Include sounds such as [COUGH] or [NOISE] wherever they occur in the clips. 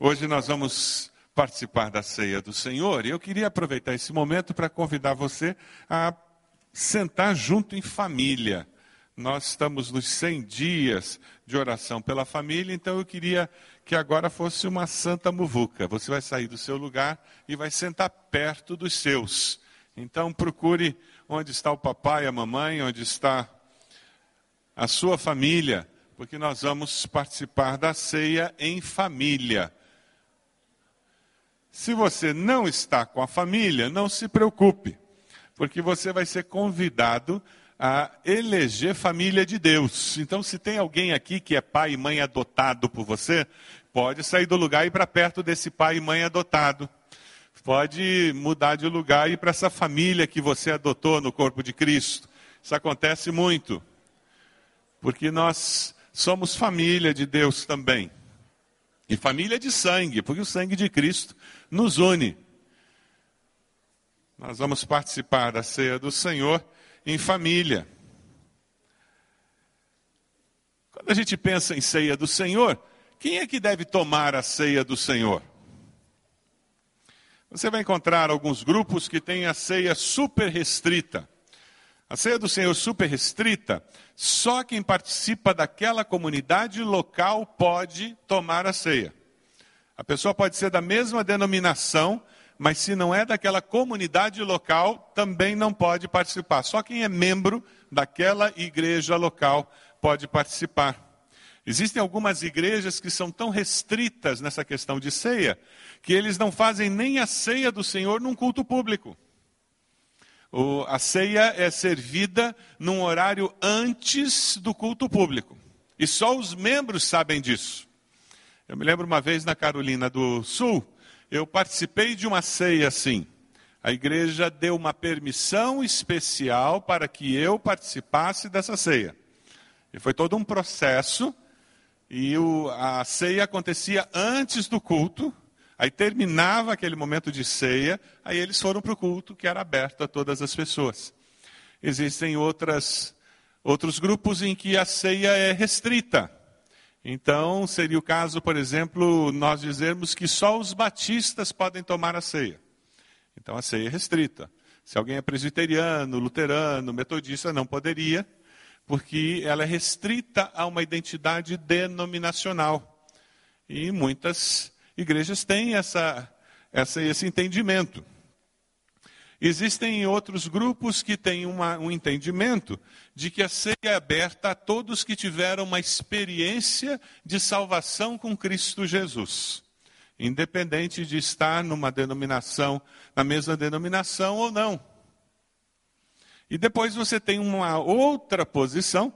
Hoje nós vamos participar da ceia do Senhor e eu queria aproveitar esse momento para convidar você a sentar junto em família. Nós estamos nos 100 dias de oração pela família, então eu queria que agora fosse uma santa muvuca. Você vai sair do seu lugar e vai sentar perto dos seus. Então procure onde está o papai, a mamãe, onde está a sua família, porque nós vamos participar da ceia em família. Se você não está com a família, não se preocupe, porque você vai ser convidado a eleger família de Deus. Então, se tem alguém aqui que é pai e mãe adotado por você, pode sair do lugar e ir para perto desse pai e mãe adotado. Pode mudar de lugar e ir para essa família que você adotou no corpo de Cristo. Isso acontece muito, porque nós somos família de Deus também. E família de sangue, porque o sangue de Cristo nos une. Nós vamos participar da ceia do Senhor em família. Quando a gente pensa em ceia do Senhor, quem é que deve tomar a ceia do Senhor? Você vai encontrar alguns grupos que têm a ceia super restrita. A ceia do Senhor super restrita, só quem participa daquela comunidade local pode tomar a ceia. A pessoa pode ser da mesma denominação, mas se não é daquela comunidade local, também não pode participar. Só quem é membro daquela igreja local pode participar. Existem algumas igrejas que são tão restritas nessa questão de ceia, que eles não fazem nem a ceia do Senhor num culto público. O, a ceia é servida num horário antes do culto público. E só os membros sabem disso. Eu me lembro uma vez na Carolina do Sul, eu participei de uma ceia assim. A igreja deu uma permissão especial para que eu participasse dessa ceia. E foi todo um processo. E o, a ceia acontecia antes do culto. Aí terminava aquele momento de ceia, aí eles foram para o culto que era aberto a todas as pessoas. Existem outras, outros grupos em que a ceia é restrita. Então, seria o caso, por exemplo, nós dizermos que só os batistas podem tomar a ceia. Então, a ceia é restrita. Se alguém é presbiteriano, luterano, metodista, não poderia, porque ela é restrita a uma identidade denominacional. E muitas igrejas têm essa, essa, esse entendimento. Existem outros grupos que têm uma, um entendimento de que a ceia é aberta a todos que tiveram uma experiência de salvação com Cristo Jesus, independente de estar numa denominação, na mesma denominação ou não. E depois você tem uma outra posição,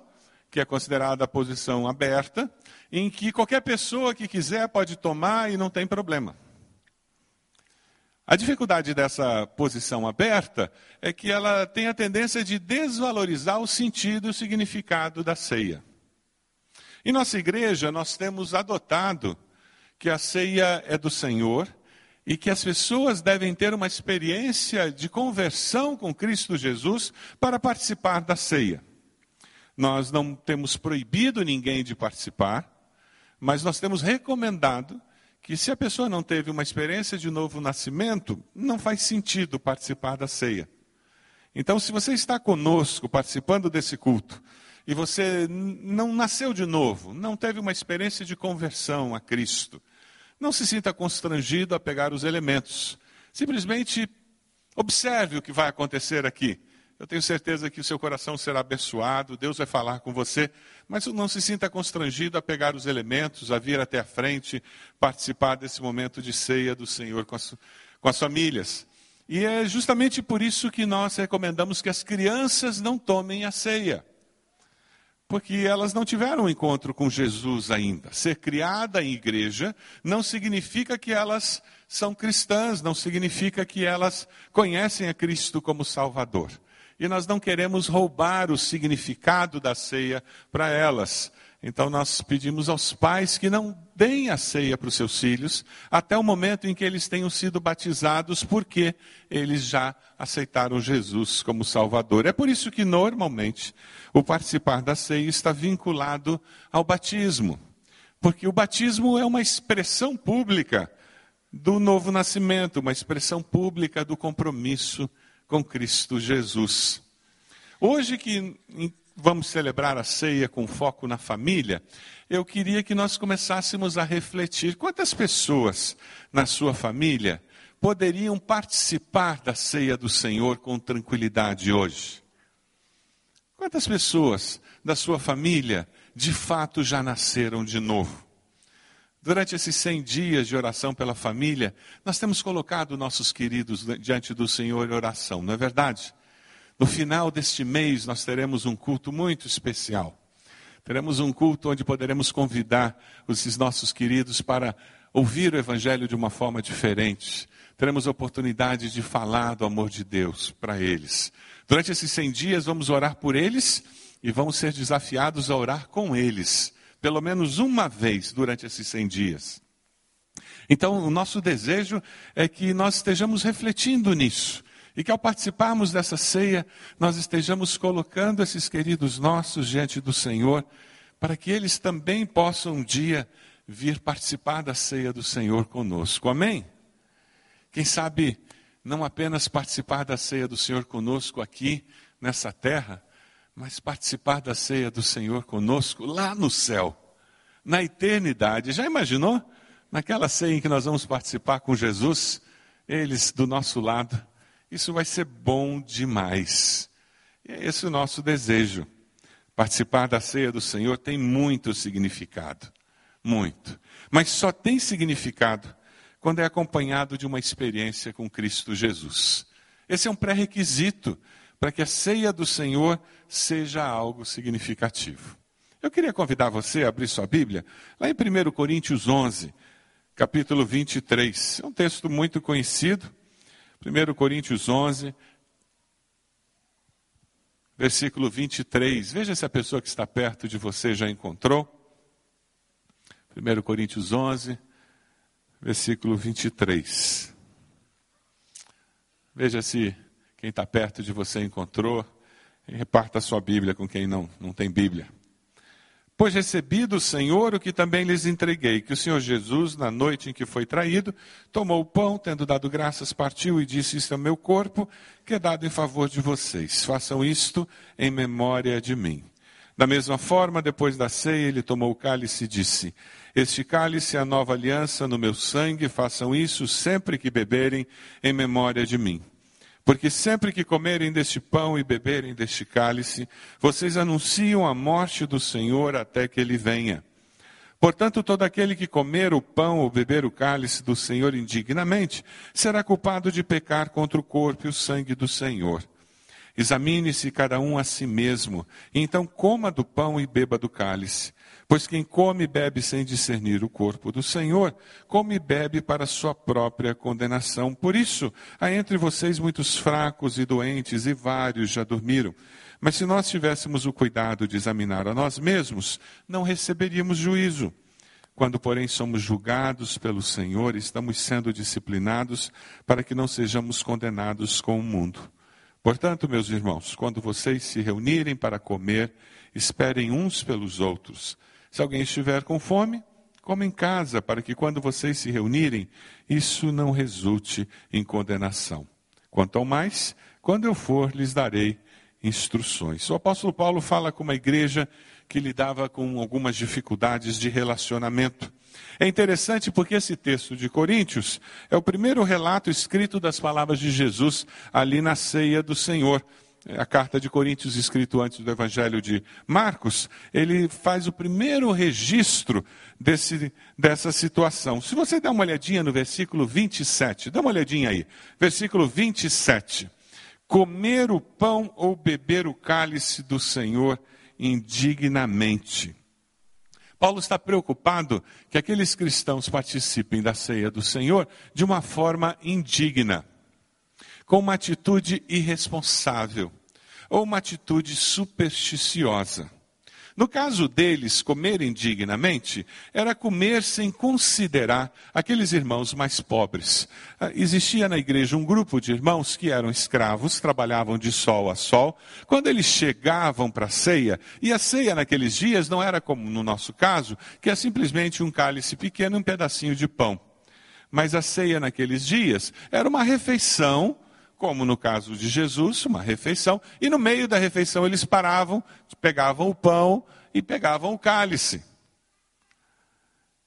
que é considerada a posição aberta, em que qualquer pessoa que quiser pode tomar e não tem problema. A dificuldade dessa posição aberta é que ela tem a tendência de desvalorizar o sentido e o significado da ceia. Em nossa igreja, nós temos adotado que a ceia é do Senhor e que as pessoas devem ter uma experiência de conversão com Cristo Jesus para participar da ceia. Nós não temos proibido ninguém de participar, mas nós temos recomendado que se a pessoa não teve uma experiência de novo nascimento, não faz sentido participar da ceia. Então, se você está conosco participando desse culto e você não nasceu de novo, não teve uma experiência de conversão a Cristo, não se sinta constrangido a pegar os elementos. Simplesmente observe o que vai acontecer aqui. Eu tenho certeza que o seu coração será abençoado, Deus vai falar com você, mas não se sinta constrangido a pegar os elementos, a vir até a frente, participar desse momento de ceia do Senhor com as, com as famílias. E é justamente por isso que nós recomendamos que as crianças não tomem a ceia. Porque elas não tiveram um encontro com Jesus ainda. Ser criada em igreja não significa que elas são cristãs, não significa que elas conhecem a Cristo como Salvador e nós não queremos roubar o significado da ceia para elas. Então nós pedimos aos pais que não deem a ceia para os seus filhos até o momento em que eles tenham sido batizados, porque eles já aceitaram Jesus como Salvador. É por isso que normalmente o participar da ceia está vinculado ao batismo. Porque o batismo é uma expressão pública do novo nascimento, uma expressão pública do compromisso com Cristo Jesus. Hoje que vamos celebrar a ceia com foco na família, eu queria que nós começássemos a refletir quantas pessoas na sua família poderiam participar da ceia do Senhor com tranquilidade hoje. Quantas pessoas da sua família de fato já nasceram de novo? Durante esses 100 dias de oração pela família, nós temos colocado nossos queridos diante do Senhor em oração, não é verdade? No final deste mês, nós teremos um culto muito especial. Teremos um culto onde poderemos convidar esses nossos queridos para ouvir o Evangelho de uma forma diferente. Teremos a oportunidade de falar do amor de Deus para eles. Durante esses 100 dias, vamos orar por eles e vamos ser desafiados a orar com eles, pelo menos uma vez durante esses 100 dias. Então, o nosso desejo é que nós estejamos refletindo nisso e que ao participarmos dessa ceia, nós estejamos colocando esses queridos nossos diante do Senhor, para que eles também possam um dia vir participar da ceia do Senhor conosco. Amém? Quem sabe não apenas participar da ceia do Senhor conosco aqui nessa terra, mas participar da ceia do Senhor conosco lá no céu, na eternidade. Já imaginou? Naquela ceia em que nós vamos participar com Jesus, eles do nosso lado isso vai ser bom demais. E é esse o nosso desejo. Participar da ceia do Senhor tem muito significado. Muito. Mas só tem significado quando é acompanhado de uma experiência com Cristo Jesus. Esse é um pré-requisito para que a ceia do Senhor seja algo significativo. Eu queria convidar você a abrir sua Bíblia, lá em 1 Coríntios 11, capítulo 23. É um texto muito conhecido, 1 Coríntios 11, versículo 23. Veja se a pessoa que está perto de você já encontrou. 1 Coríntios 11, versículo 23. Veja se quem está perto de você encontrou. E reparta a sua Bíblia com quem não, não tem Bíblia. Pois recebi do Senhor o que também lhes entreguei, que o Senhor Jesus, na noite em que foi traído, tomou o pão, tendo dado graças, partiu e disse: Isto é meu corpo, que é dado em favor de vocês. Façam isto em memória de mim. Da mesma forma, depois da ceia, ele tomou o cálice e disse: Este cálice é a nova aliança no meu sangue, façam isso sempre que beberem em memória de mim. Porque sempre que comerem deste pão e beberem deste cálice, vocês anunciam a morte do Senhor até que ele venha. Portanto, todo aquele que comer o pão ou beber o cálice do Senhor indignamente, será culpado de pecar contra o corpo e o sangue do Senhor. Examine-se cada um a si mesmo, e então coma do pão e beba do cálice. Pois quem come e bebe sem discernir o corpo do Senhor, come e bebe para sua própria condenação. Por isso, há entre vocês muitos fracos e doentes, e vários já dormiram. Mas se nós tivéssemos o cuidado de examinar a nós mesmos, não receberíamos juízo. Quando, porém, somos julgados pelo Senhor, estamos sendo disciplinados para que não sejamos condenados com o mundo. Portanto, meus irmãos, quando vocês se reunirem para comer, esperem uns pelos outros. Se alguém estiver com fome, coma em casa, para que quando vocês se reunirem, isso não resulte em condenação. Quanto ao mais, quando eu for, lhes darei instruções. O apóstolo Paulo fala com uma igreja que lidava com algumas dificuldades de relacionamento. É interessante porque esse texto de Coríntios é o primeiro relato escrito das palavras de Jesus ali na ceia do Senhor a carta de Coríntios, escrito antes do Evangelho de Marcos, ele faz o primeiro registro desse, dessa situação. Se você der uma olhadinha no versículo 27, dá uma olhadinha aí. Versículo 27. Comer o pão ou beber o cálice do Senhor indignamente. Paulo está preocupado que aqueles cristãos participem da ceia do Senhor de uma forma indigna com uma atitude irresponsável ou uma atitude supersticiosa. No caso deles, comer indignamente era comer sem considerar aqueles irmãos mais pobres. Ah, existia na igreja um grupo de irmãos que eram escravos, trabalhavam de sol a sol. Quando eles chegavam para a ceia, e a ceia naqueles dias não era como no nosso caso, que é simplesmente um cálice pequeno e um pedacinho de pão. Mas a ceia naqueles dias era uma refeição como no caso de Jesus, uma refeição, e no meio da refeição eles paravam, pegavam o pão e pegavam o cálice.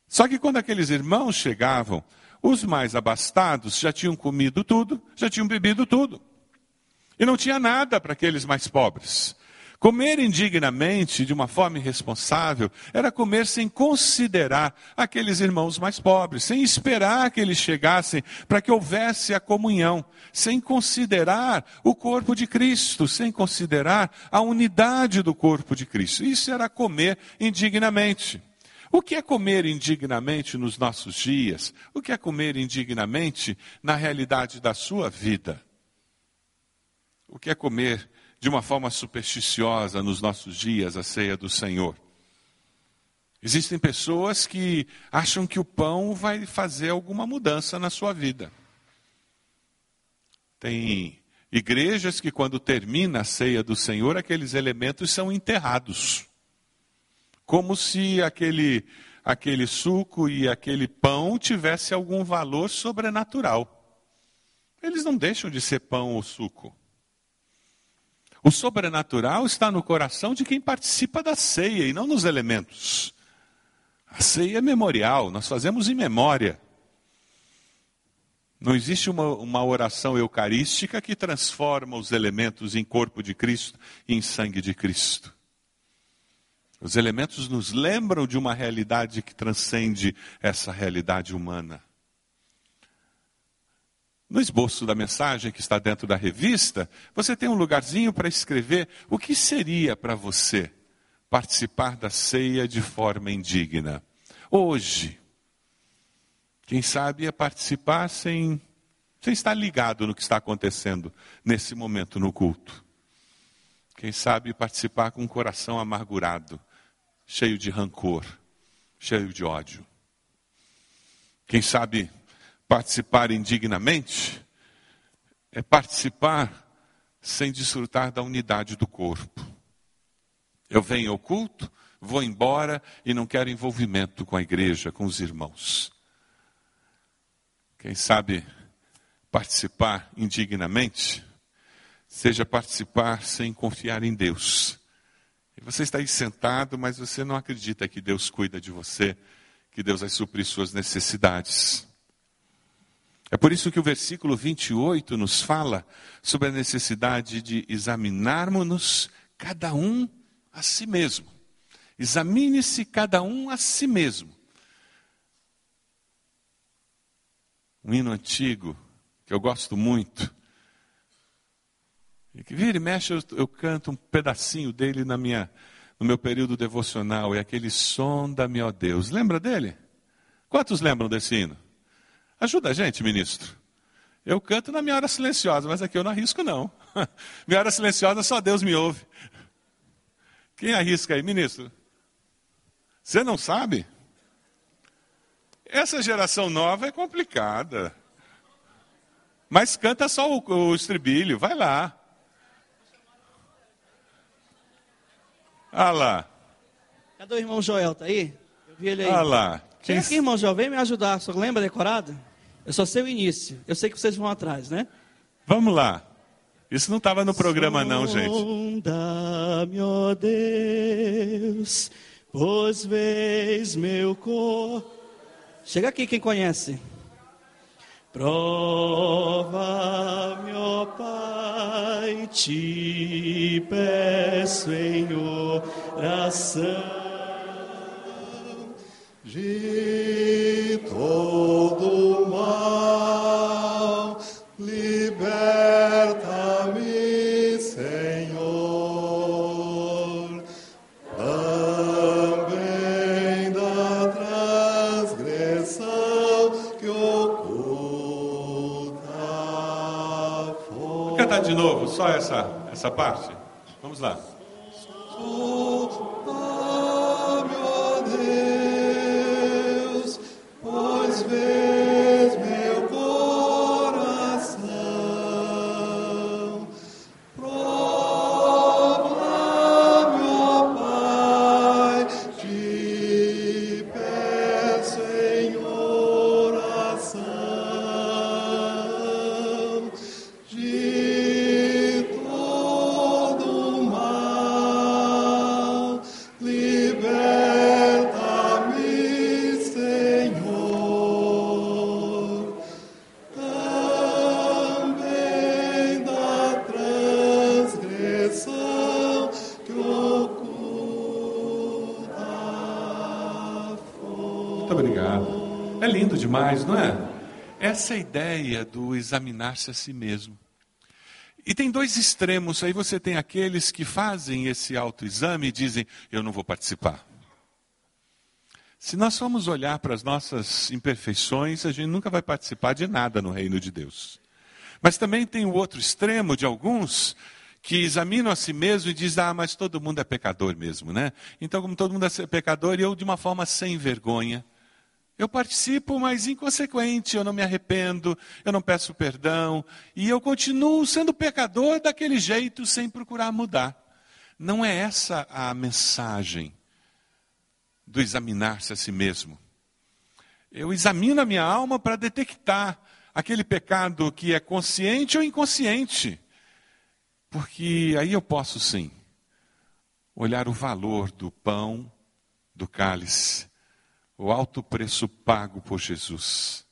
Só que quando aqueles irmãos chegavam, os mais abastados já tinham comido tudo, já tinham bebido tudo. E não tinha nada para aqueles mais pobres. Comer indignamente, de uma forma irresponsável, era comer sem considerar aqueles irmãos mais pobres, sem esperar que eles chegassem para que houvesse a comunhão, sem considerar o corpo de Cristo, sem considerar a unidade do corpo de Cristo. Isso era comer indignamente. O que é comer indignamente nos nossos dias? O que é comer indignamente na realidade da sua vida? O que é comer de uma forma supersticiosa nos nossos dias a ceia do Senhor. Existem pessoas que acham que o pão vai fazer alguma mudança na sua vida. Tem igrejas que, quando termina a ceia do Senhor, aqueles elementos são enterrados. Como se aquele, aquele suco e aquele pão tivesse algum valor sobrenatural. Eles não deixam de ser pão ou suco. O sobrenatural está no coração de quem participa da ceia e não nos elementos. A ceia é memorial, nós fazemos em memória. Não existe uma, uma oração eucarística que transforma os elementos em corpo de Cristo e em sangue de Cristo. Os elementos nos lembram de uma realidade que transcende essa realidade humana. No esboço da mensagem que está dentro da revista, você tem um lugarzinho para escrever o que seria para você participar da ceia de forma indigna. Hoje, quem sabe é participar sem, sem estar ligado no que está acontecendo nesse momento no culto. Quem sabe participar com um coração amargurado, cheio de rancor, cheio de ódio. Quem sabe Participar indignamente é participar sem desfrutar da unidade do corpo. Eu venho ao culto, vou embora e não quero envolvimento com a igreja, com os irmãos. Quem sabe participar indignamente, seja participar sem confiar em Deus. Você está aí sentado, mas você não acredita que Deus cuida de você, que Deus vai suprir suas necessidades. É por isso que o versículo 28 nos fala sobre a necessidade de examinarmos-nos cada um a si mesmo. Examine-se cada um a si mesmo. Um hino antigo que eu gosto muito. E que vira e mexe, eu, eu canto um pedacinho dele na minha, no meu período devocional. É aquele som da ó Deus. Lembra dele? Quantos lembram desse hino? Ajuda a gente, ministro. Eu canto na minha hora silenciosa, mas aqui eu não arrisco, não. [LAUGHS] minha hora silenciosa só Deus me ouve. Quem arrisca aí, ministro? Você não sabe? Essa geração nova é complicada. Mas canta só o, o estribilho, vai lá. Ah lá. Cadê o irmão Joel? Tá aí? Eu vi ele aí. Ah lá. Chega aqui, irmão Joel, vem me ajudar. Você lembra decorado? Eu só sei o início. Eu sei que vocês vão atrás, né? Vamos lá. Isso não estava no programa, não, gente. Sonda-me, ó Deus, pois vês meu corpo. Chega aqui quem conhece. Prova-me, ó Pai, te peço em oração de todo essa, essa parte. Vamos lá. Demais, não é? Essa ideia do examinar-se a si mesmo. E tem dois extremos. Aí você tem aqueles que fazem esse autoexame e dizem: Eu não vou participar. Se nós formos olhar para as nossas imperfeições, a gente nunca vai participar de nada no reino de Deus. Mas também tem o outro extremo de alguns que examinam a si mesmo e dizem: Ah, mas todo mundo é pecador mesmo, né? Então, como todo mundo é pecador, eu, de uma forma sem vergonha, eu participo, mas inconsequente, eu não me arrependo, eu não peço perdão, e eu continuo sendo pecador daquele jeito, sem procurar mudar. Não é essa a mensagem do examinar-se a si mesmo. Eu examino a minha alma para detectar aquele pecado que é consciente ou inconsciente, porque aí eu posso sim olhar o valor do pão, do cálice, o alto preço pago por Jesus.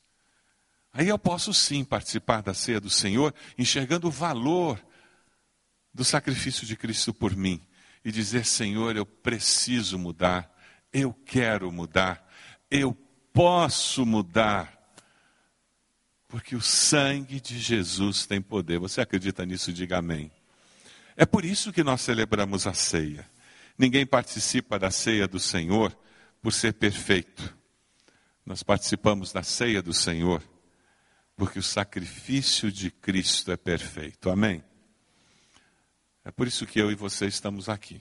Aí eu posso sim participar da ceia do Senhor, enxergando o valor do sacrifício de Cristo por mim e dizer: Senhor, eu preciso mudar, eu quero mudar, eu posso mudar, porque o sangue de Jesus tem poder. Você acredita nisso? Diga amém. É por isso que nós celebramos a ceia. Ninguém participa da ceia do Senhor por ser perfeito. Nós participamos da ceia do Senhor porque o sacrifício de Cristo é perfeito. Amém? É por isso que eu e você estamos aqui.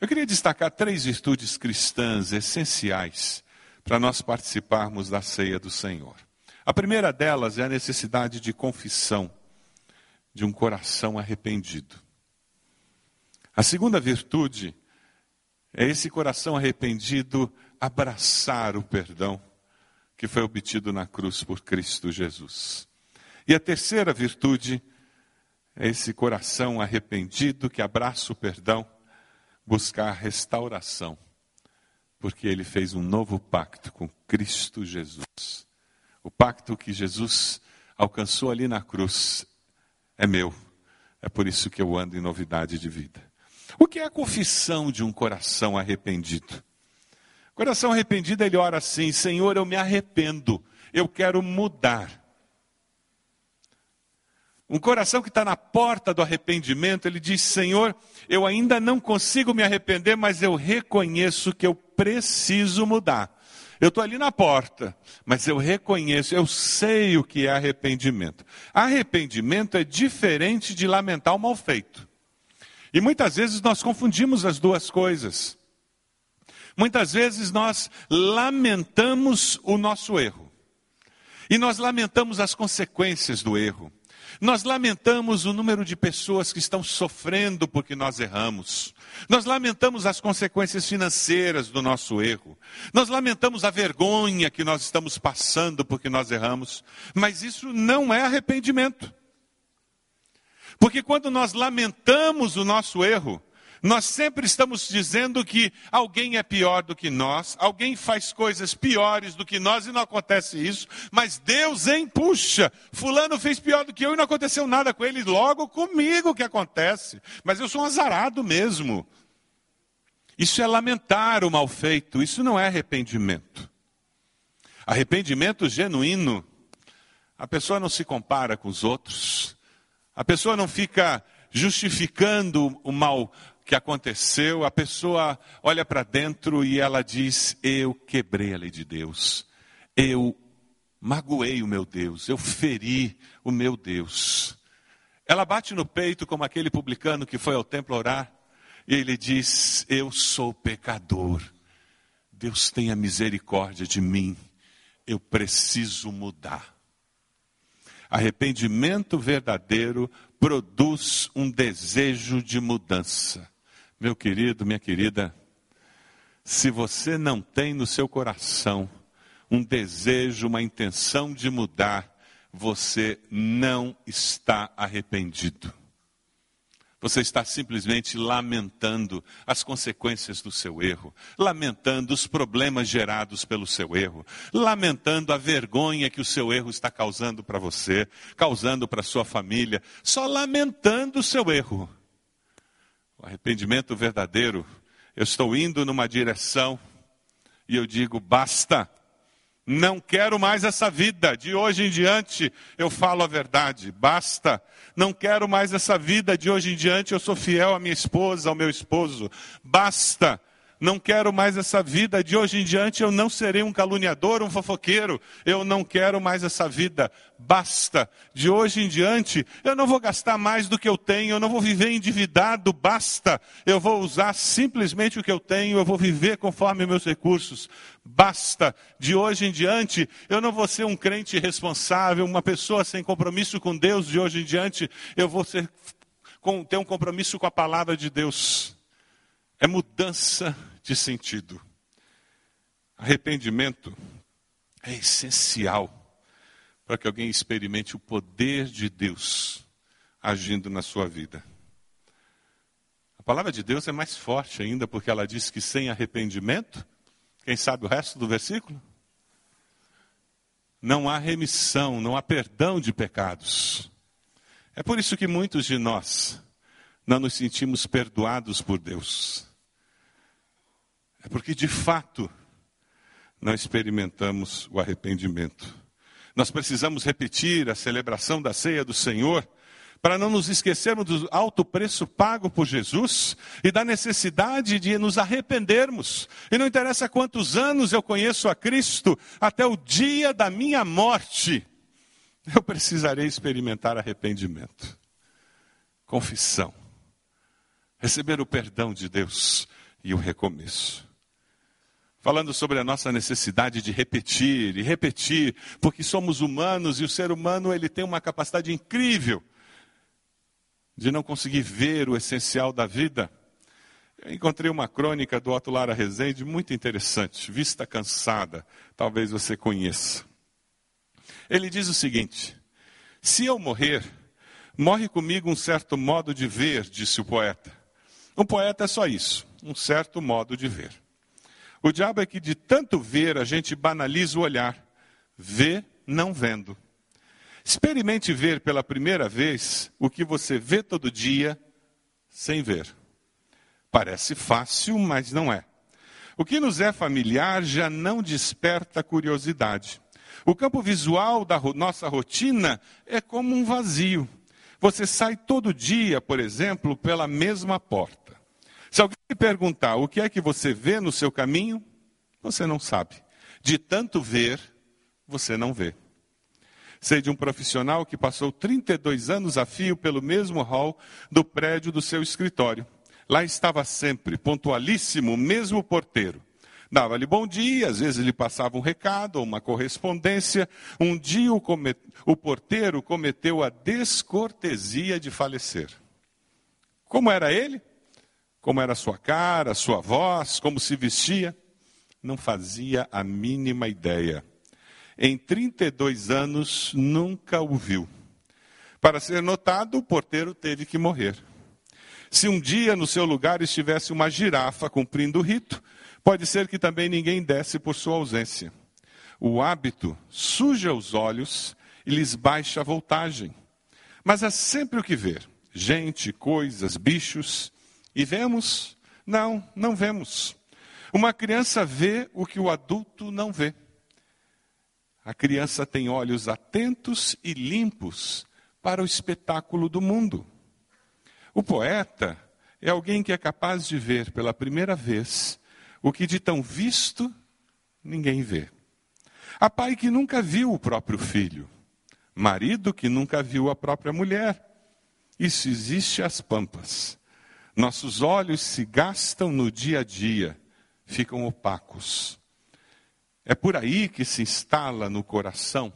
Eu queria destacar três virtudes cristãs essenciais para nós participarmos da ceia do Senhor. A primeira delas é a necessidade de confissão de um coração arrependido. A segunda virtude é esse coração arrependido abraçar o perdão que foi obtido na cruz por Cristo Jesus. E a terceira virtude é esse coração arrependido que abraça o perdão, buscar restauração, porque ele fez um novo pacto com Cristo Jesus. O pacto que Jesus alcançou ali na cruz é meu. É por isso que eu ando em novidade de vida. O que é a confissão de um coração arrependido? Coração arrependido, ele ora assim: Senhor, eu me arrependo, eu quero mudar. Um coração que está na porta do arrependimento, ele diz: Senhor, eu ainda não consigo me arrepender, mas eu reconheço que eu preciso mudar. Eu estou ali na porta, mas eu reconheço, eu sei o que é arrependimento. Arrependimento é diferente de lamentar o mal feito. E muitas vezes nós confundimos as duas coisas. Muitas vezes nós lamentamos o nosso erro. E nós lamentamos as consequências do erro. Nós lamentamos o número de pessoas que estão sofrendo porque nós erramos. Nós lamentamos as consequências financeiras do nosso erro. Nós lamentamos a vergonha que nós estamos passando porque nós erramos. Mas isso não é arrependimento. Porque quando nós lamentamos o nosso erro, nós sempre estamos dizendo que alguém é pior do que nós, alguém faz coisas piores do que nós e não acontece isso, mas Deus empuxa. Fulano fez pior do que eu e não aconteceu nada com ele, logo comigo que acontece. Mas eu sou um azarado mesmo. Isso é lamentar o mal feito, isso não é arrependimento. Arrependimento genuíno, a pessoa não se compara com os outros, a pessoa não fica justificando o mal que aconteceu, a pessoa olha para dentro e ela diz: Eu quebrei a lei de Deus, eu magoei o meu Deus, eu feri o meu Deus. Ela bate no peito como aquele publicano que foi ao templo orar e ele diz: Eu sou pecador, Deus tenha misericórdia de mim, eu preciso mudar. Arrependimento verdadeiro produz um desejo de mudança. Meu querido, minha querida, se você não tem no seu coração um desejo, uma intenção de mudar, você não está arrependido. Você está simplesmente lamentando as consequências do seu erro, lamentando os problemas gerados pelo seu erro, lamentando a vergonha que o seu erro está causando para você, causando para sua família, só lamentando o seu erro. O arrependimento verdadeiro, eu estou indo numa direção e eu digo: basta. Não quero mais essa vida. De hoje em diante eu falo a verdade. Basta. Não quero mais essa vida. De hoje em diante eu sou fiel à minha esposa, ao meu esposo. Basta. Não quero mais essa vida. De hoje em diante eu não serei um caluniador, um fofoqueiro. Eu não quero mais essa vida. Basta. De hoje em diante eu não vou gastar mais do que eu tenho. Eu não vou viver endividado. Basta. Eu vou usar simplesmente o que eu tenho. Eu vou viver conforme meus recursos. Basta. De hoje em diante eu não vou ser um crente irresponsável, uma pessoa sem compromisso com Deus. De hoje em diante eu vou ser, ter um compromisso com a palavra de Deus. É mudança de sentido. Arrependimento é essencial para que alguém experimente o poder de Deus agindo na sua vida. A palavra de Deus é mais forte ainda, porque ela diz que sem arrependimento, quem sabe o resto do versículo? Não há remissão, não há perdão de pecados. É por isso que muitos de nós não nos sentimos perdoados por Deus. É porque, de fato, não experimentamos o arrependimento. Nós precisamos repetir a celebração da ceia do Senhor para não nos esquecermos do alto preço pago por Jesus e da necessidade de nos arrependermos. E não interessa quantos anos eu conheço a Cristo, até o dia da minha morte, eu precisarei experimentar arrependimento, confissão, receber o perdão de Deus e o recomeço falando sobre a nossa necessidade de repetir e repetir, porque somos humanos e o ser humano ele tem uma capacidade incrível de não conseguir ver o essencial da vida. Eu encontrei uma crônica do Otto Lara Rezende muito interessante, Vista Cansada, talvez você conheça. Ele diz o seguinte: Se eu morrer, morre comigo um certo modo de ver, disse o poeta. Um poeta é só isso, um certo modo de ver. O diabo é que de tanto ver a gente banaliza o olhar. Vê não vendo. Experimente ver pela primeira vez o que você vê todo dia sem ver. Parece fácil, mas não é. O que nos é familiar já não desperta curiosidade. O campo visual da nossa rotina é como um vazio. Você sai todo dia, por exemplo, pela mesma porta. Se alguém me perguntar o que é que você vê no seu caminho, você não sabe. De tanto ver, você não vê. Sei de um profissional que passou 32 anos a fio pelo mesmo hall do prédio do seu escritório. Lá estava sempre, pontualíssimo, o mesmo porteiro. Dava-lhe bom dia, às vezes lhe passava um recado ou uma correspondência. Um dia o, o porteiro cometeu a descortesia de falecer. Como era ele? Como era a sua cara, a sua voz, como se vestia, não fazia a mínima ideia. Em 32 anos, nunca o viu. Para ser notado, o porteiro teve que morrer. Se um dia no seu lugar estivesse uma girafa cumprindo o rito, pode ser que também ninguém desse por sua ausência. O hábito suja os olhos e lhes baixa a voltagem. Mas há sempre o que ver: gente, coisas, bichos. E vemos? Não, não vemos. Uma criança vê o que o adulto não vê. A criança tem olhos atentos e limpos para o espetáculo do mundo. O poeta é alguém que é capaz de ver pela primeira vez o que de tão visto ninguém vê. Há pai que nunca viu o próprio filho, marido que nunca viu a própria mulher. Isso existe às pampas. Nossos olhos se gastam no dia a dia, ficam opacos. É por aí que se instala no coração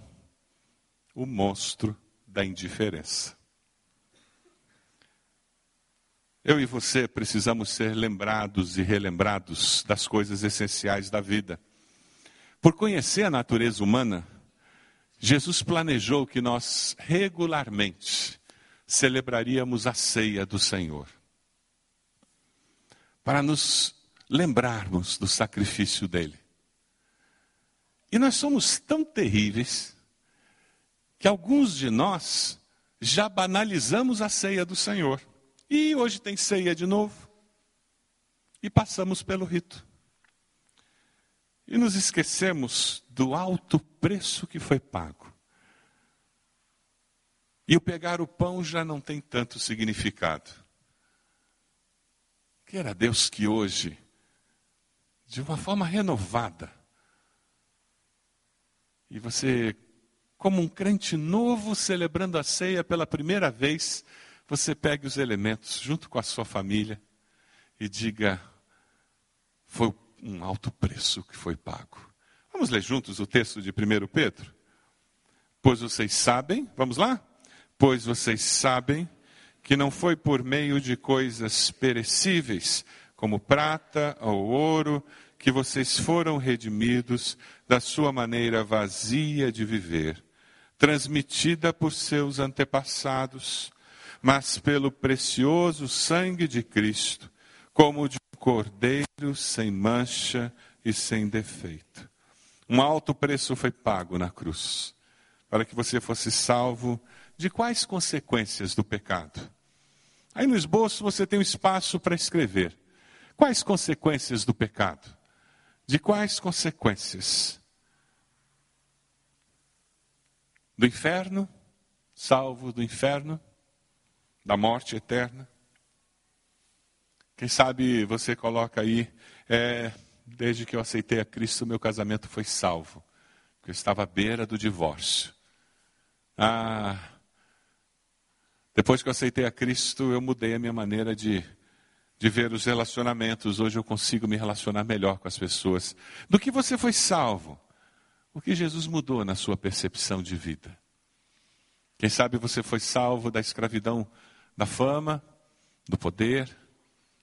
o monstro da indiferença. Eu e você precisamos ser lembrados e relembrados das coisas essenciais da vida. Por conhecer a natureza humana, Jesus planejou que nós regularmente celebraríamos a ceia do Senhor. Para nos lembrarmos do sacrifício dele. E nós somos tão terríveis que alguns de nós já banalizamos a ceia do Senhor. E hoje tem ceia de novo. E passamos pelo rito. E nos esquecemos do alto preço que foi pago. E o pegar o pão já não tem tanto significado. Queira Deus que hoje, de uma forma renovada, e você, como um crente novo, celebrando a ceia pela primeira vez, você pegue os elementos junto com a sua família e diga: foi um alto preço que foi pago. Vamos ler juntos o texto de 1 Pedro? Pois vocês sabem, vamos lá? Pois vocês sabem que não foi por meio de coisas perecíveis, como prata ou ouro, que vocês foram redimidos da sua maneira vazia de viver, transmitida por seus antepassados, mas pelo precioso sangue de Cristo, como de um cordeiro sem mancha e sem defeito. Um alto preço foi pago na cruz, para que você fosse salvo de quais consequências do pecado? Aí no esboço você tem um espaço para escrever. Quais consequências do pecado? De quais consequências? Do inferno, salvo do inferno, da morte eterna. Quem sabe você coloca aí, é, desde que eu aceitei a Cristo, meu casamento foi salvo, porque eu estava à beira do divórcio. Ah, depois que eu aceitei a Cristo, eu mudei a minha maneira de de ver os relacionamentos. Hoje eu consigo me relacionar melhor com as pessoas. Do que você foi salvo? O que Jesus mudou na sua percepção de vida? Quem sabe você foi salvo da escravidão da fama, do poder.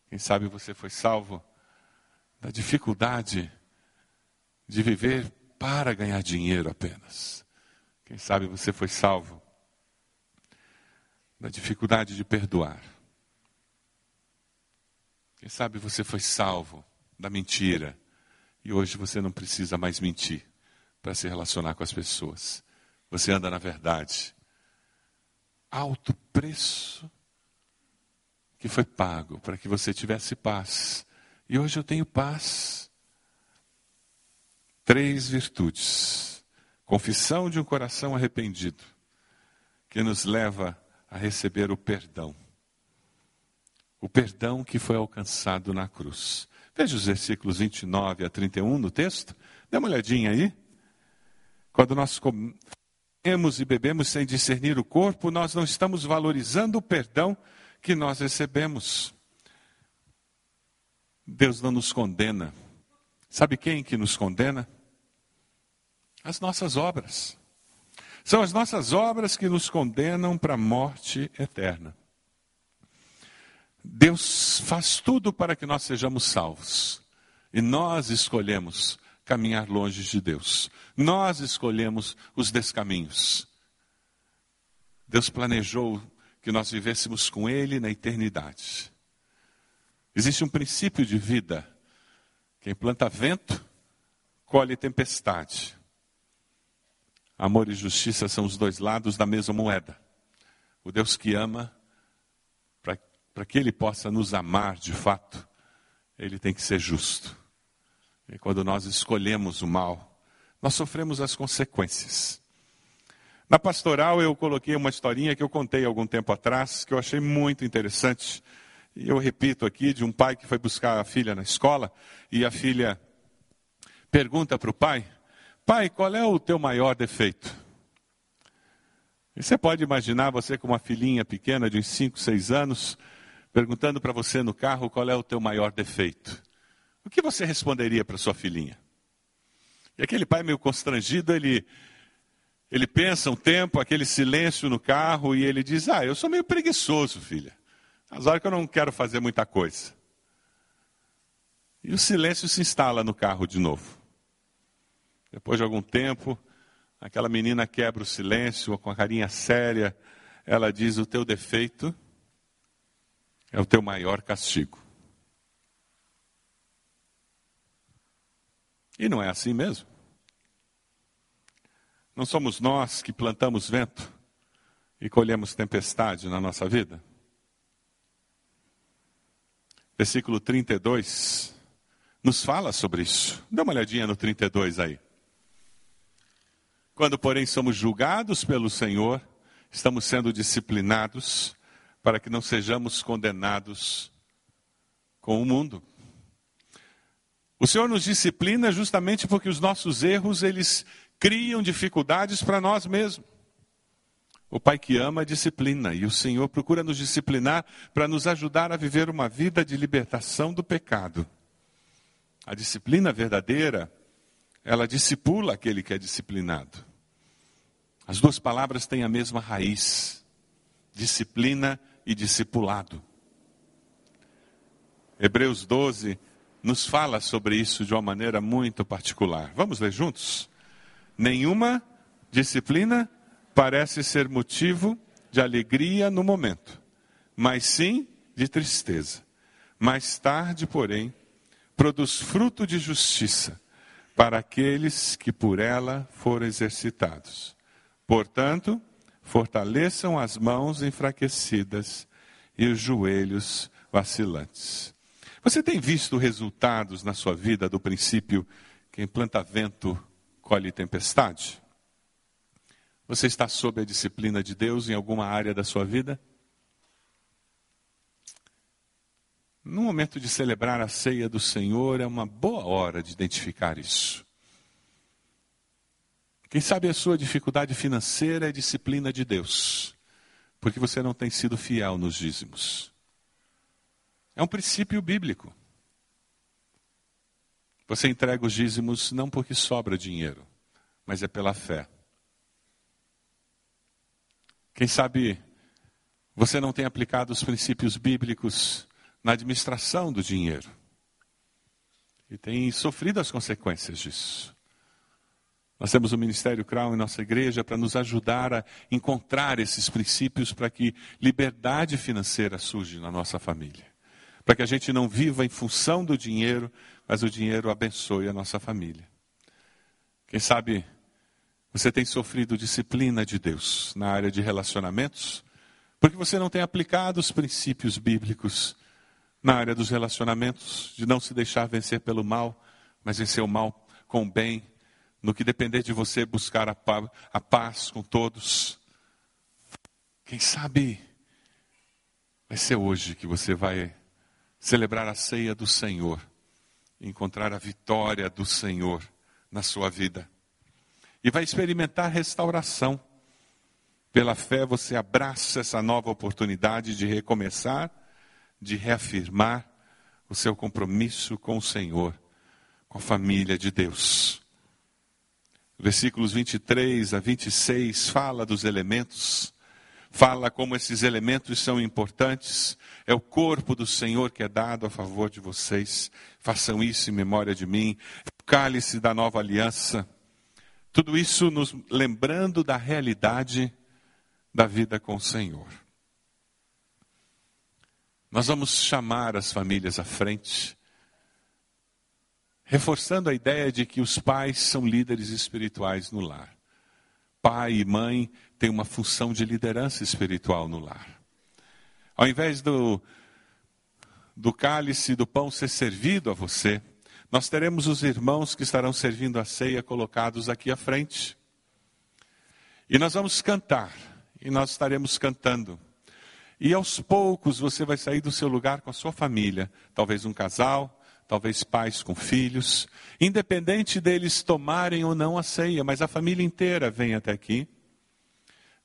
Quem sabe você foi salvo da dificuldade de viver para ganhar dinheiro apenas. Quem sabe você foi salvo da dificuldade de perdoar. Quem sabe você foi salvo da mentira e hoje você não precisa mais mentir para se relacionar com as pessoas. Você anda na verdade. Alto preço que foi pago para que você tivesse paz. E hoje eu tenho paz. Três virtudes: confissão de um coração arrependido, que nos leva a receber o perdão o perdão que foi alcançado na cruz. Veja os versículos 29 a 31 no texto. Dê uma olhadinha aí. Quando nós comemos e bebemos sem discernir o corpo, nós não estamos valorizando o perdão que nós recebemos. Deus não nos condena. Sabe quem que nos condena? As nossas obras. São as nossas obras que nos condenam para a morte eterna. Deus faz tudo para que nós sejamos salvos. E nós escolhemos caminhar longe de Deus. Nós escolhemos os descaminhos. Deus planejou que nós vivêssemos com Ele na eternidade. Existe um princípio de vida. Quem planta vento, colhe tempestade. Amor e justiça são os dois lados da mesma moeda. O Deus que ama para que Ele possa nos amar de fato, Ele tem que ser justo. E quando nós escolhemos o mal, nós sofremos as consequências. Na pastoral eu coloquei uma historinha que eu contei algum tempo atrás, que eu achei muito interessante. E eu repito aqui, de um pai que foi buscar a filha na escola, e a filha pergunta para o pai: Pai, qual é o teu maior defeito? E você pode imaginar você com uma filhinha pequena de uns 5, 6 anos, perguntando para você no carro qual é o teu maior defeito, o que você responderia para sua filhinha? E aquele pai meio constrangido, ele, ele pensa um tempo, aquele silêncio no carro, e ele diz: Ah, eu sou meio preguiçoso, filha. Às horas que eu não quero fazer muita coisa. E o silêncio se instala no carro de novo. Depois de algum tempo, aquela menina quebra o silêncio com a carinha séria. Ela diz: O teu defeito é o teu maior castigo. E não é assim mesmo. Não somos nós que plantamos vento e colhemos tempestade na nossa vida? Versículo 32 nos fala sobre isso. Dá uma olhadinha no 32 aí. Quando, porém, somos julgados pelo Senhor, estamos sendo disciplinados para que não sejamos condenados com o mundo. O Senhor nos disciplina justamente porque os nossos erros, eles criam dificuldades para nós mesmos. O Pai que ama disciplina e o Senhor procura nos disciplinar para nos ajudar a viver uma vida de libertação do pecado. A disciplina verdadeira, ela discipula aquele que é disciplinado. As duas palavras têm a mesma raiz: disciplina e discipulado. Hebreus 12 nos fala sobre isso de uma maneira muito particular. Vamos ler juntos? Nenhuma disciplina parece ser motivo de alegria no momento, mas sim de tristeza. Mais tarde, porém, produz fruto de justiça para aqueles que por ela foram exercitados. Portanto, fortaleçam as mãos enfraquecidas e os joelhos vacilantes. Você tem visto resultados na sua vida do princípio quem planta vento colhe tempestade? Você está sob a disciplina de Deus em alguma área da sua vida? No momento de celebrar a ceia do Senhor, é uma boa hora de identificar isso. Quem sabe a sua dificuldade financeira é disciplina de Deus, porque você não tem sido fiel nos dízimos. É um princípio bíblico. Você entrega os dízimos não porque sobra dinheiro, mas é pela fé. Quem sabe você não tem aplicado os princípios bíblicos na administração do dinheiro. E tem sofrido as consequências disso. Nós temos o Ministério Crown em nossa igreja para nos ajudar a encontrar esses princípios para que liberdade financeira surja na nossa família. Para que a gente não viva em função do dinheiro, mas o dinheiro abençoe a nossa família. Quem sabe você tem sofrido disciplina de Deus na área de relacionamentos, porque você não tem aplicado os princípios bíblicos na área dos relacionamentos, de não se deixar vencer pelo mal, mas vencer o mal com o bem, no que depender de você buscar a, pa a paz com todos. Quem sabe vai ser hoje que você vai celebrar a ceia do Senhor, encontrar a vitória do Senhor na sua vida e vai experimentar restauração. Pela fé você abraça essa nova oportunidade de recomeçar de reafirmar o seu compromisso com o Senhor, com a família de Deus. Versículos 23 a 26 fala dos elementos, fala como esses elementos são importantes. É o corpo do Senhor que é dado a favor de vocês. Façam isso em memória de mim. O cálice da nova aliança. Tudo isso nos lembrando da realidade da vida com o Senhor. Nós vamos chamar as famílias à frente, reforçando a ideia de que os pais são líderes espirituais no lar. Pai e mãe têm uma função de liderança espiritual no lar. Ao invés do, do cálice do pão ser servido a você, nós teremos os irmãos que estarão servindo a ceia colocados aqui à frente. E nós vamos cantar, e nós estaremos cantando. E aos poucos você vai sair do seu lugar com a sua família, talvez um casal, talvez pais com filhos, independente deles tomarem ou não a ceia, mas a família inteira vem até aqui.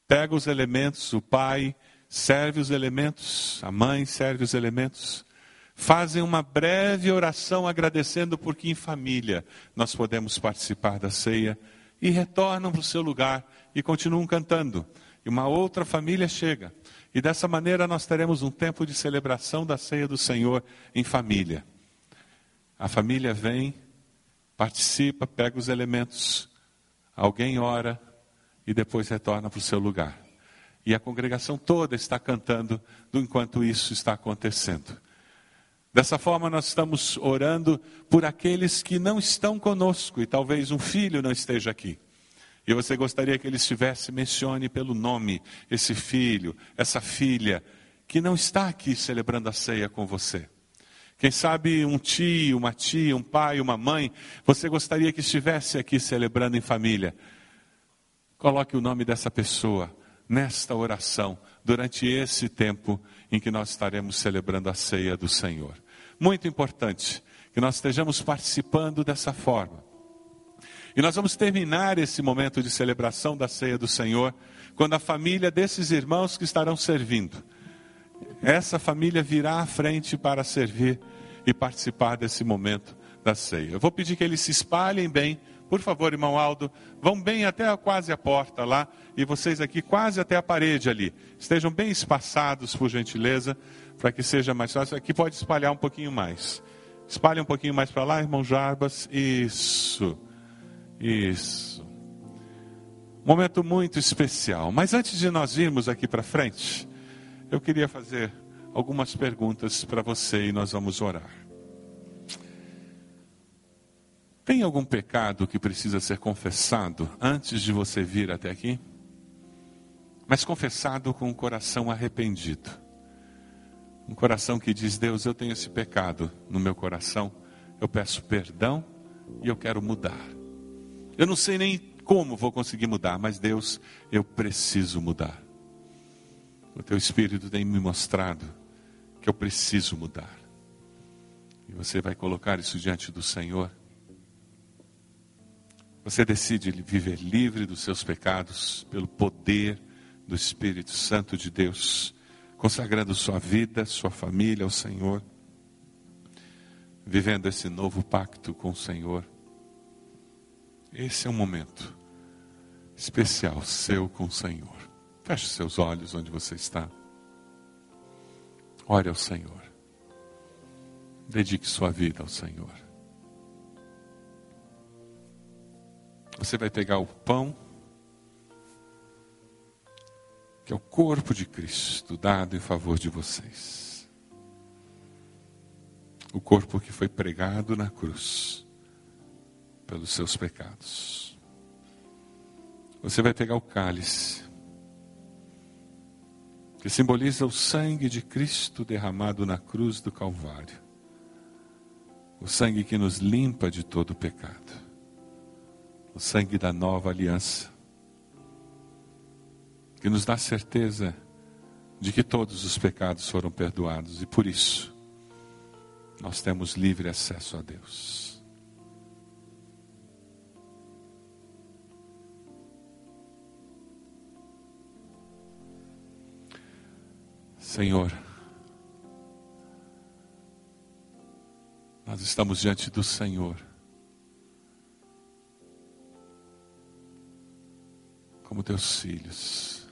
Pega os elementos, o pai serve os elementos, a mãe serve os elementos. fazem uma breve oração agradecendo porque em família nós podemos participar da ceia e retornam para o seu lugar e continuam cantando. E uma outra família chega. E dessa maneira nós teremos um tempo de celebração da ceia do Senhor em família. A família vem, participa, pega os elementos, alguém ora e depois retorna para o seu lugar. E a congregação toda está cantando enquanto isso está acontecendo. Dessa forma, nós estamos orando por aqueles que não estão conosco e talvez um filho não esteja aqui. E você gostaria que ele estivesse, mencione pelo nome esse filho, essa filha, que não está aqui celebrando a ceia com você. Quem sabe um tio, uma tia, um pai, uma mãe, você gostaria que estivesse aqui celebrando em família. Coloque o nome dessa pessoa nesta oração, durante esse tempo em que nós estaremos celebrando a ceia do Senhor. Muito importante que nós estejamos participando dessa forma. E nós vamos terminar esse momento de celebração da ceia do Senhor quando a família desses irmãos que estarão servindo, essa família virá à frente para servir e participar desse momento da ceia. Eu vou pedir que eles se espalhem bem por favor, irmão Aldo, vão bem até quase a porta lá e vocês aqui quase até a parede ali. Estejam bem espaçados, por gentileza, para que seja mais fácil. Aqui pode espalhar um pouquinho mais. Espalhe um pouquinho mais para lá, irmão Jarbas. Isso. Isso. Momento muito especial. Mas antes de nós irmos aqui para frente, eu queria fazer algumas perguntas para você e nós vamos orar. Tem algum pecado que precisa ser confessado antes de você vir até aqui? Mas confessado com um coração arrependido. Um coração que diz: Deus, eu tenho esse pecado no meu coração, eu peço perdão e eu quero mudar. Eu não sei nem como vou conseguir mudar, mas Deus, eu preciso mudar. O teu Espírito tem me mostrado que eu preciso mudar. E você vai colocar isso diante do Senhor você decide viver livre dos seus pecados pelo poder do Espírito Santo de Deus, consagrando sua vida, sua família ao Senhor, vivendo esse novo pacto com o Senhor. Esse é um momento especial seu com o Senhor. Feche seus olhos onde você está. Ore ao Senhor. Dedique sua vida ao Senhor. Você vai pegar o pão, que é o corpo de Cristo dado em favor de vocês. O corpo que foi pregado na cruz pelos seus pecados. Você vai pegar o cálice, que simboliza o sangue de Cristo derramado na cruz do Calvário. O sangue que nos limpa de todo pecado o sangue da nova aliança, que nos dá certeza de que todos os pecados foram perdoados e por isso nós temos livre acesso a Deus. Senhor, nós estamos diante do Senhor como teus filhos,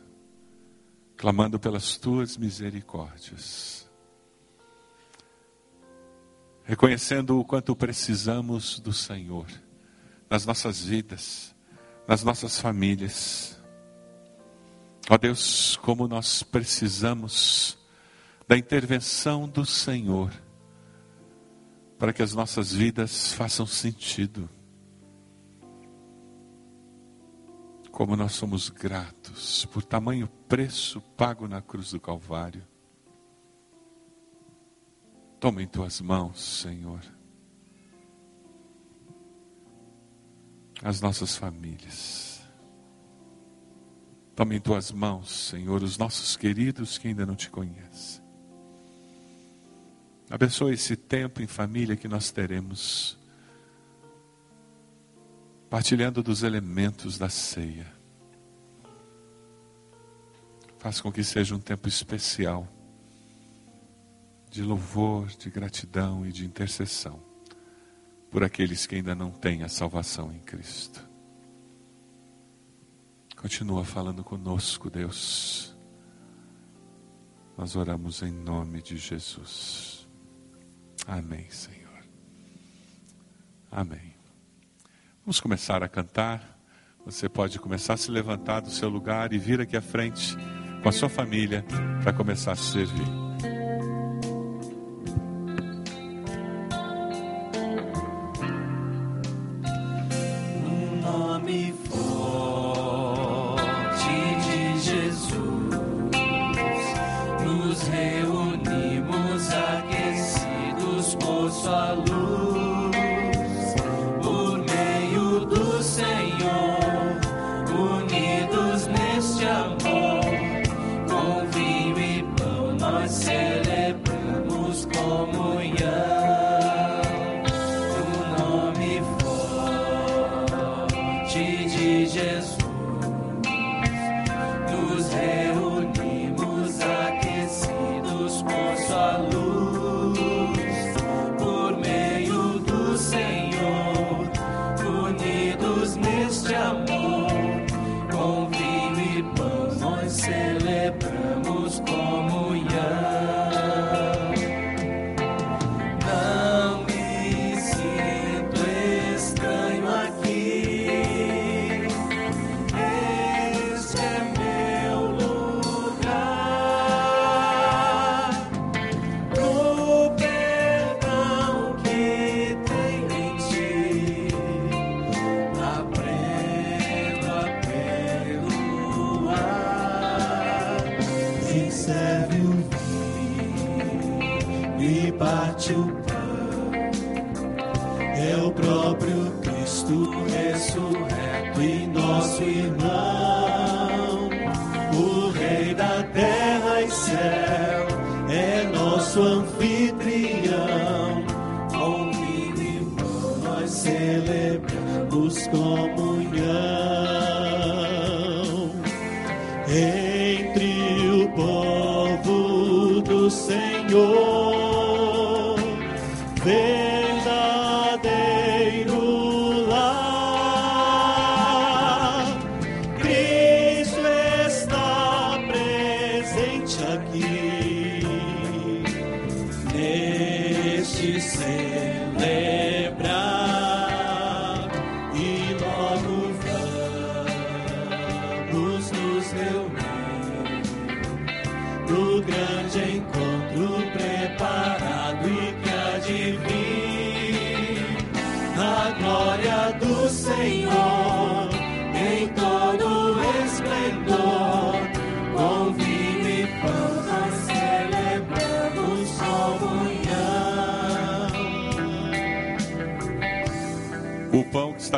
clamando pelas tuas misericórdias, reconhecendo o quanto precisamos do Senhor nas nossas vidas, nas nossas famílias. Ó Deus, como nós precisamos da intervenção do Senhor para que as nossas vidas façam sentido. Como nós somos gratos por tamanho preço pago na cruz do Calvário. Toma em tuas mãos, Senhor, as nossas famílias. Toma em tuas mãos, Senhor, os nossos queridos que ainda não te conhecem. Abençoa esse tempo em família que nós teremos, partilhando dos elementos da ceia. Faz com que seja um tempo especial de louvor, de gratidão e de intercessão por aqueles que ainda não têm a salvação em Cristo. Continua falando conosco, Deus. Nós oramos em nome de Jesus. Amém, Senhor. Amém. Vamos começar a cantar. Você pode começar a se levantar do seu lugar e vir aqui à frente com a sua família para começar a servir. there.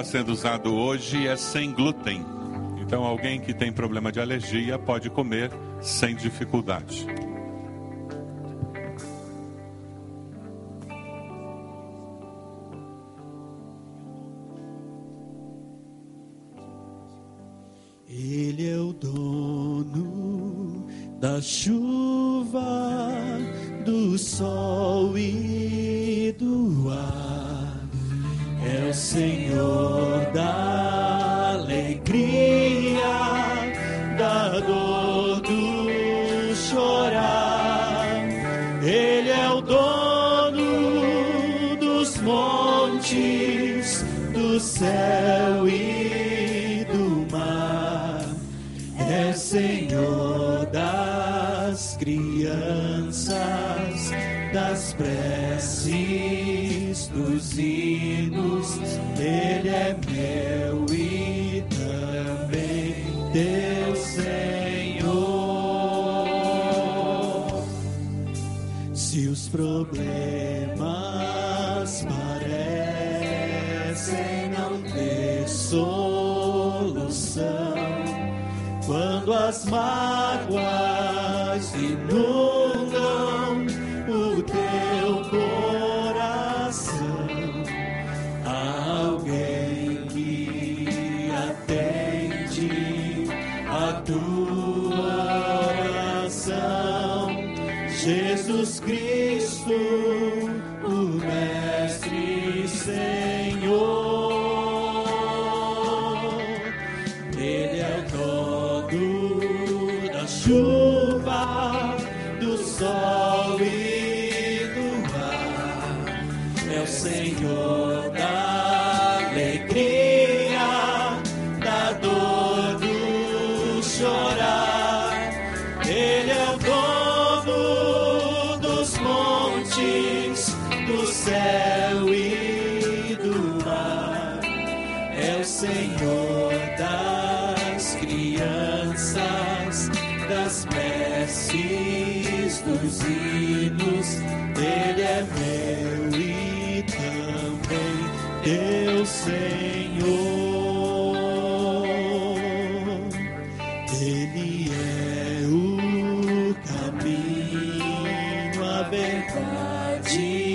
sendo usado hoje é sem glúten. Então, alguém que tem problema de alergia pode comer sem dificuldade. das preces, dos hinos. Ele é meu e também teu Senhor. Se os problemas parecem não ter solução, quando as mágoas inundam Ele é o caminho, a verdade.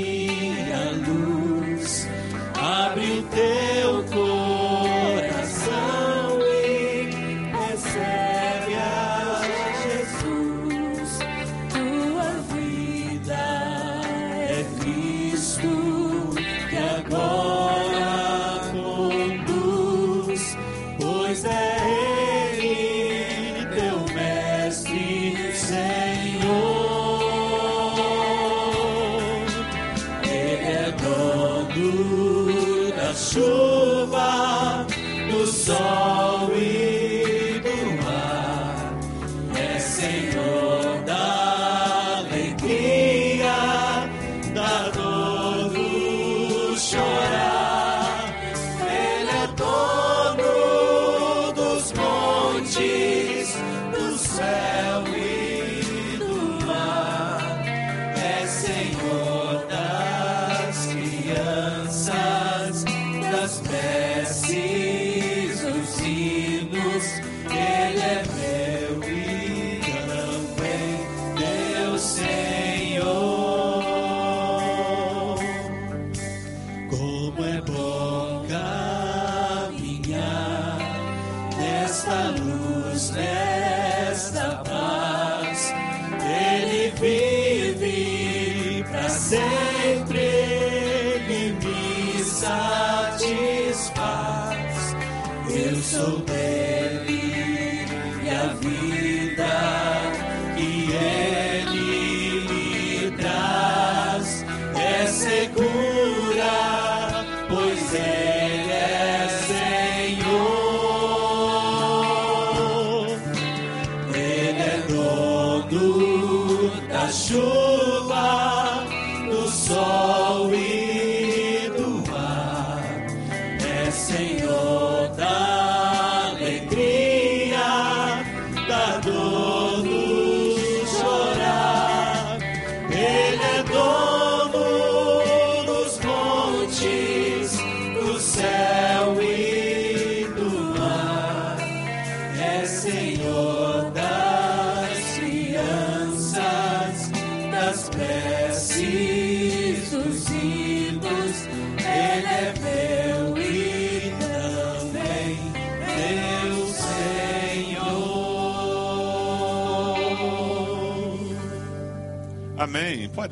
Eu so bad.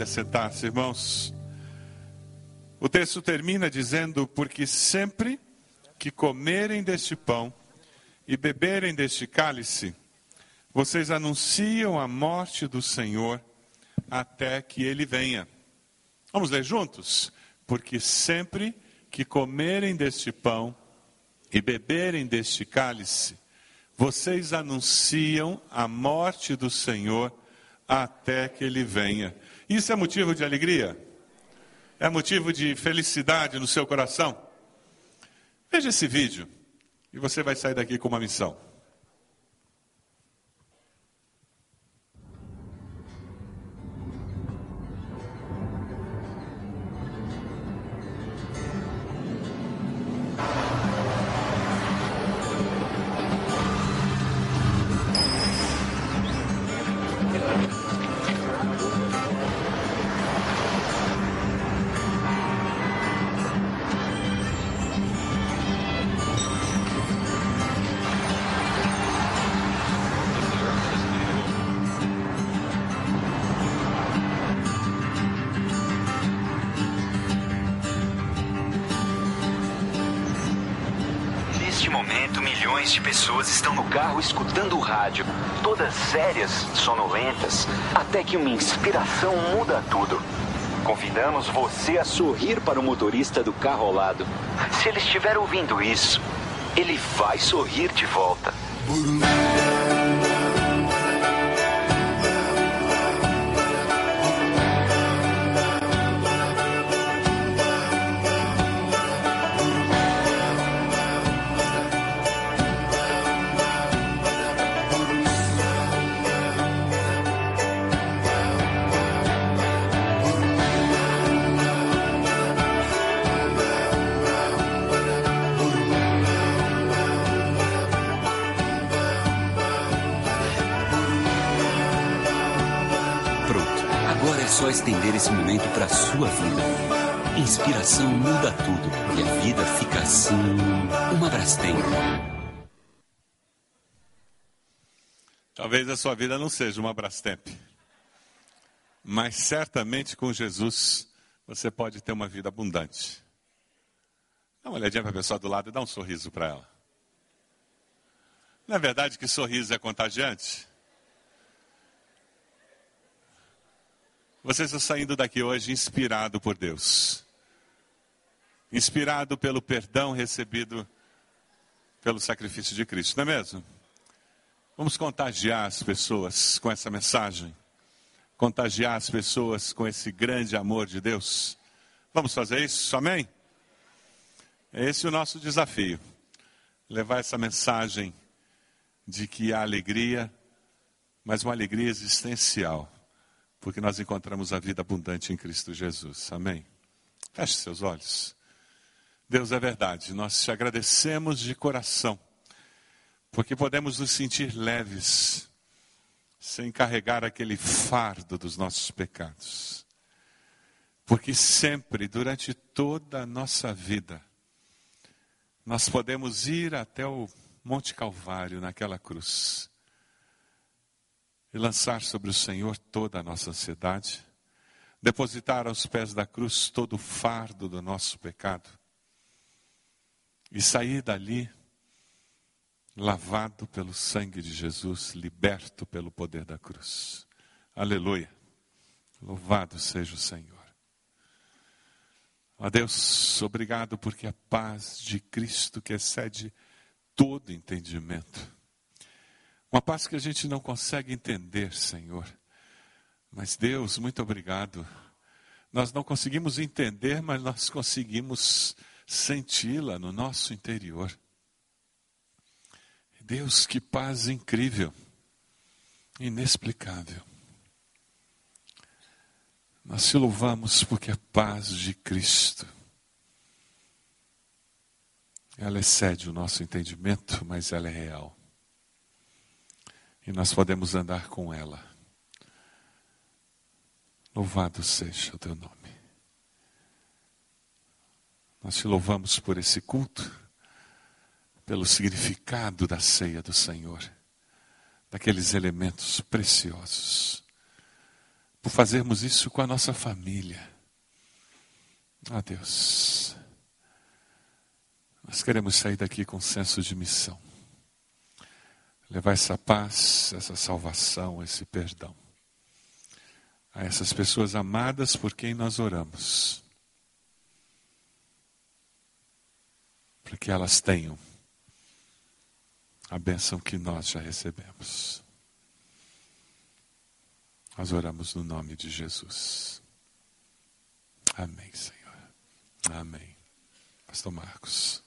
Pode assentar-se, irmãos. O texto termina dizendo: Porque sempre que comerem deste pão e beberem deste cálice, vocês anunciam a morte do Senhor até que ele venha. Vamos ler juntos? Porque sempre que comerem deste pão e beberem deste cálice, vocês anunciam a morte do Senhor até que ele venha. Isso é motivo de alegria? É motivo de felicidade no seu coração? Veja esse vídeo e você vai sair daqui com uma missão. Muda tudo. Convidamos você a sorrir para o motorista do carro ao lado. Se ele estiver ouvindo isso, ele vai sorrir de volta. Agora é só estender esse momento para sua vida. Inspiração muda tudo e a vida fica assim, uma Brastemp. Talvez a sua vida não seja uma Brastemp. Mas certamente com Jesus você pode ter uma vida abundante. Dá uma olhadinha para a pessoa do lado e dá um sorriso para ela. Não é verdade que sorriso é contagiante? Você está saindo daqui hoje inspirado por Deus. Inspirado pelo perdão recebido pelo sacrifício de Cristo, não é mesmo? Vamos contagiar as pessoas com essa mensagem. Contagiar as pessoas com esse grande amor de Deus. Vamos fazer isso? Amém? É esse o nosso desafio. Levar essa mensagem de que há alegria, mas uma alegria existencial porque nós encontramos a vida abundante em Cristo Jesus. Amém? Feche seus olhos. Deus é verdade, nós te agradecemos de coração, porque podemos nos sentir leves, sem carregar aquele fardo dos nossos pecados. Porque sempre, durante toda a nossa vida, nós podemos ir até o Monte Calvário, naquela cruz, e lançar sobre o Senhor toda a nossa ansiedade, depositar aos pés da cruz todo o fardo do nosso pecado e sair dali lavado pelo sangue de Jesus, liberto pelo poder da cruz. Aleluia. Louvado seja o Senhor. Ó Deus, obrigado porque a paz de Cristo que excede todo entendimento uma paz que a gente não consegue entender, Senhor. Mas Deus, muito obrigado. Nós não conseguimos entender, mas nós conseguimos senti-la no nosso interior. Deus, que paz incrível, inexplicável. Nós te louvamos porque a paz de Cristo, ela excede o nosso entendimento, mas ela é real e nós podemos andar com ela. Louvado seja o teu nome. Nós te louvamos por esse culto, pelo significado da ceia do Senhor, daqueles elementos preciosos, por fazermos isso com a nossa família. Ah, Deus, nós queremos sair daqui com senso de missão levar essa paz, essa salvação, esse perdão a essas pessoas amadas por quem nós oramos, para que elas tenham a bênção que nós já recebemos. Nós oramos no nome de Jesus. Amém, Senhor. Amém. Pastor Marcos.